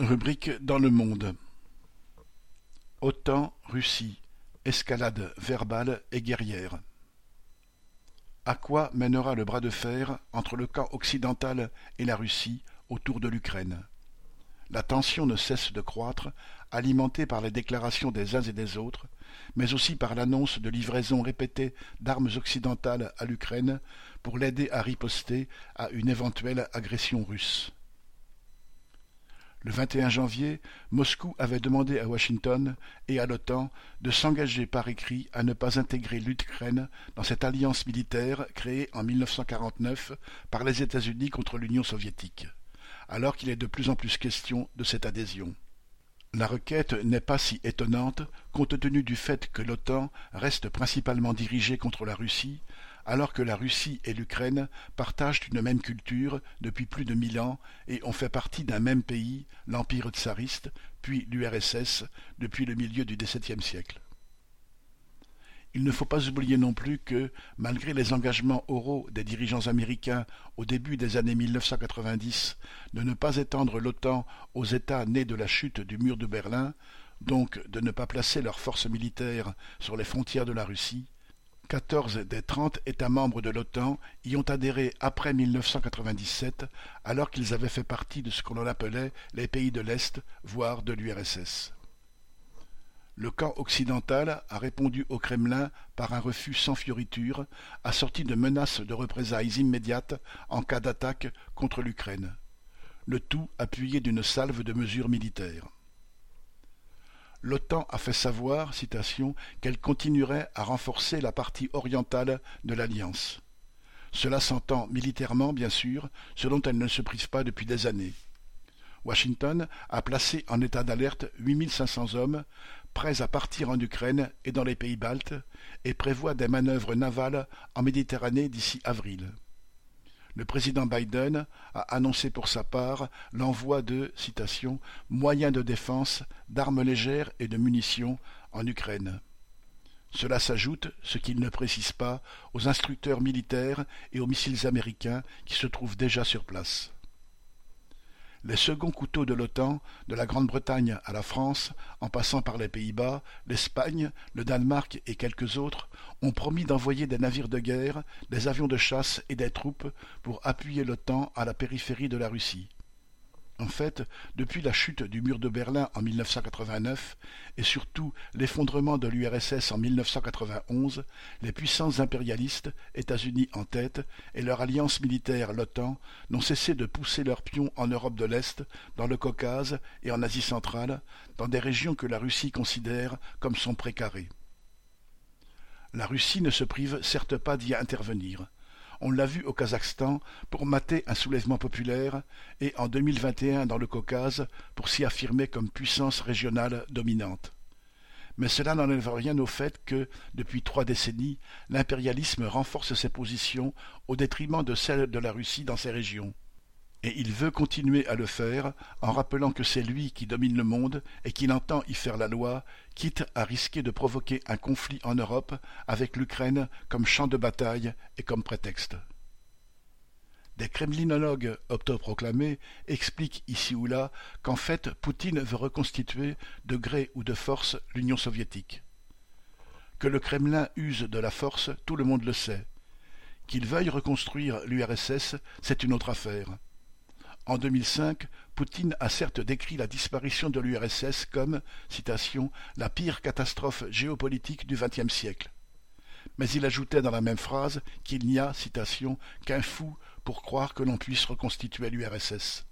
Rubrique dans le monde. OTAN, Russie, escalade verbale et guerrière. À quoi mènera le bras de fer entre le camp occidental et la Russie autour de l'Ukraine? La tension ne cesse de croître, alimentée par les déclarations des uns et des autres, mais aussi par l'annonce de livraisons répétées d'armes occidentales à l'Ukraine pour l'aider à riposter à une éventuelle agression russe. Le 21 janvier, Moscou avait demandé à Washington et à l'OTAN de s'engager par écrit à ne pas intégrer l'Ukraine dans cette alliance militaire créée en 1949 par les États-Unis contre l'Union soviétique, alors qu'il est de plus en plus question de cette adhésion. La requête n'est pas si étonnante compte tenu du fait que l'OTAN reste principalement dirigée contre la Russie, alors que la Russie et l'Ukraine partagent une même culture depuis plus de mille ans et ont fait partie d'un même pays, l'Empire tsariste, puis l'URSS, depuis le milieu du XVIIe siècle. Il ne faut pas oublier non plus que, malgré les engagements oraux des dirigeants américains au début des années 1990 de ne pas étendre l'OTAN aux États nés de la chute du mur de Berlin, donc de ne pas placer leurs forces militaires sur les frontières de la Russie, Quatorze des trente États membres de l'OTAN y ont adhéré après 1997, alors qu'ils avaient fait partie de ce qu'on appelait les pays de l'Est, voire de l'URSS. Le camp occidental a répondu au Kremlin par un refus sans fioriture, assorti de menaces de représailles immédiates en cas d'attaque contre l'Ukraine, le tout appuyé d'une salve de mesures militaires. L'OTAN a fait savoir, citation, qu'elle continuerait à renforcer la partie orientale de l'Alliance. Cela s'entend militairement, bien sûr, ce dont elle ne se prive pas depuis des années. Washington a placé en état d'alerte 8500 hommes, prêts à partir en Ukraine et dans les pays baltes, et prévoit des manœuvres navales en Méditerranée d'ici avril le président Biden a annoncé pour sa part l'envoi de moyens de défense, d'armes légères et de munitions en Ukraine. Cela s'ajoute, ce qu'il ne précise pas, aux instructeurs militaires et aux missiles américains qui se trouvent déjà sur place. Les seconds couteaux de l'OTAN, de la Grande-Bretagne à la France, en passant par les Pays-Bas, l'Espagne, le Danemark et quelques autres, ont promis d'envoyer des navires de guerre, des avions de chasse et des troupes pour appuyer l'OTAN à la périphérie de la Russie. En fait, depuis la chute du mur de Berlin en 1989 et surtout l'effondrement de l'URSS en 1991, les puissances impérialistes, États-Unis en tête, et leur alliance militaire, l'OTAN, n'ont cessé de pousser leurs pions en Europe de l'Est, dans le Caucase et en Asie centrale, dans des régions que la Russie considère comme son précaré. La Russie ne se prive certes pas d'y intervenir. On l'a vu au Kazakhstan pour mater un soulèvement populaire et en 2021 dans le Caucase pour s'y affirmer comme puissance régionale dominante. Mais cela n'enlève rien au fait que, depuis trois décennies, l'impérialisme renforce ses positions au détriment de celles de la Russie dans ces régions et il veut continuer à le faire en rappelant que c'est lui qui domine le monde et qu'il entend y faire la loi, quitte à risquer de provoquer un conflit en Europe avec l'Ukraine comme champ de bataille et comme prétexte. Des kremlinologues autoproclamés expliquent ici ou là qu'en fait Poutine veut reconstituer de gré ou de force l'Union soviétique. Que le Kremlin use de la force, tout le monde le sait. Qu'il veuille reconstruire l'URSS, c'est une autre affaire. En 2005, Poutine a certes décrit la disparition de l'URSS comme la pire catastrophe géopolitique du XXe siècle. Mais il ajoutait dans la même phrase qu'il n'y a, qu'un fou pour croire que l'on puisse reconstituer l'URSS.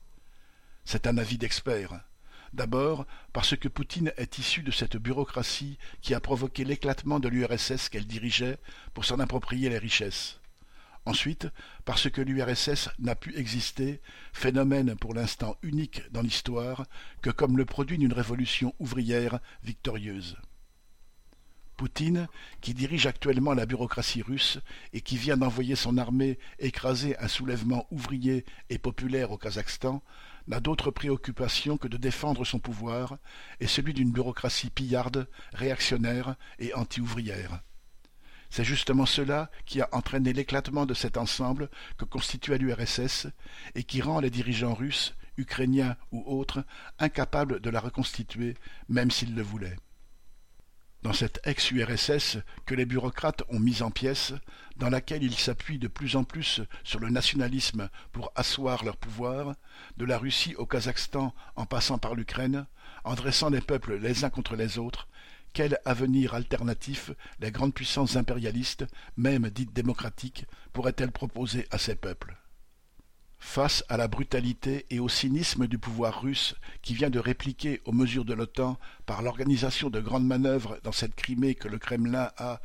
C'est un avis d'expert. D'abord parce que Poutine est issu de cette bureaucratie qui a provoqué l'éclatement de l'URSS qu'elle dirigeait pour s'en approprier les richesses. Ensuite, parce que l'URSS n'a pu exister, phénomène pour l'instant unique dans l'histoire, que comme le produit d'une révolution ouvrière victorieuse. Poutine, qui dirige actuellement la bureaucratie russe et qui vient d'envoyer son armée écraser un soulèvement ouvrier et populaire au Kazakhstan, n'a d'autre préoccupation que de défendre son pouvoir et celui d'une bureaucratie pillarde, réactionnaire et anti-ouvrière. C'est justement cela qui a entraîné l'éclatement de cet ensemble que constitua l'URSS et qui rend les dirigeants russes, ukrainiens ou autres, incapables de la reconstituer, même s'ils le voulaient. Dans cette ex-URSS que les bureaucrates ont mise en pièces, dans laquelle ils s'appuient de plus en plus sur le nationalisme pour asseoir leur pouvoir, de la Russie au Kazakhstan en passant par l'Ukraine, en dressant les peuples les uns contre les autres, quel avenir alternatif les grandes puissances impérialistes, même dites démocratiques, pourraient-elles proposer à ces peuples? Face à la brutalité et au cynisme du pouvoir russe qui vient de répliquer aux mesures de l'OTAN par l'organisation de grandes manœuvres dans cette Crimée que le Kremlin a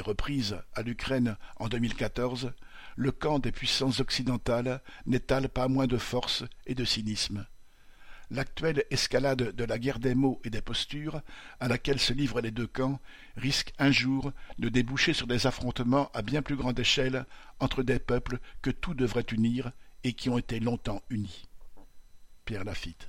reprise à l'Ukraine en 2014, le camp des puissances occidentales n'étale pas moins de force et de cynisme. L'actuelle escalade de la guerre des mots et des postures, à laquelle se livrent les deux camps, risque un jour de déboucher sur des affrontements à bien plus grande échelle entre des peuples que tout devrait unir et qui ont été longtemps unis. Pierre Lafitte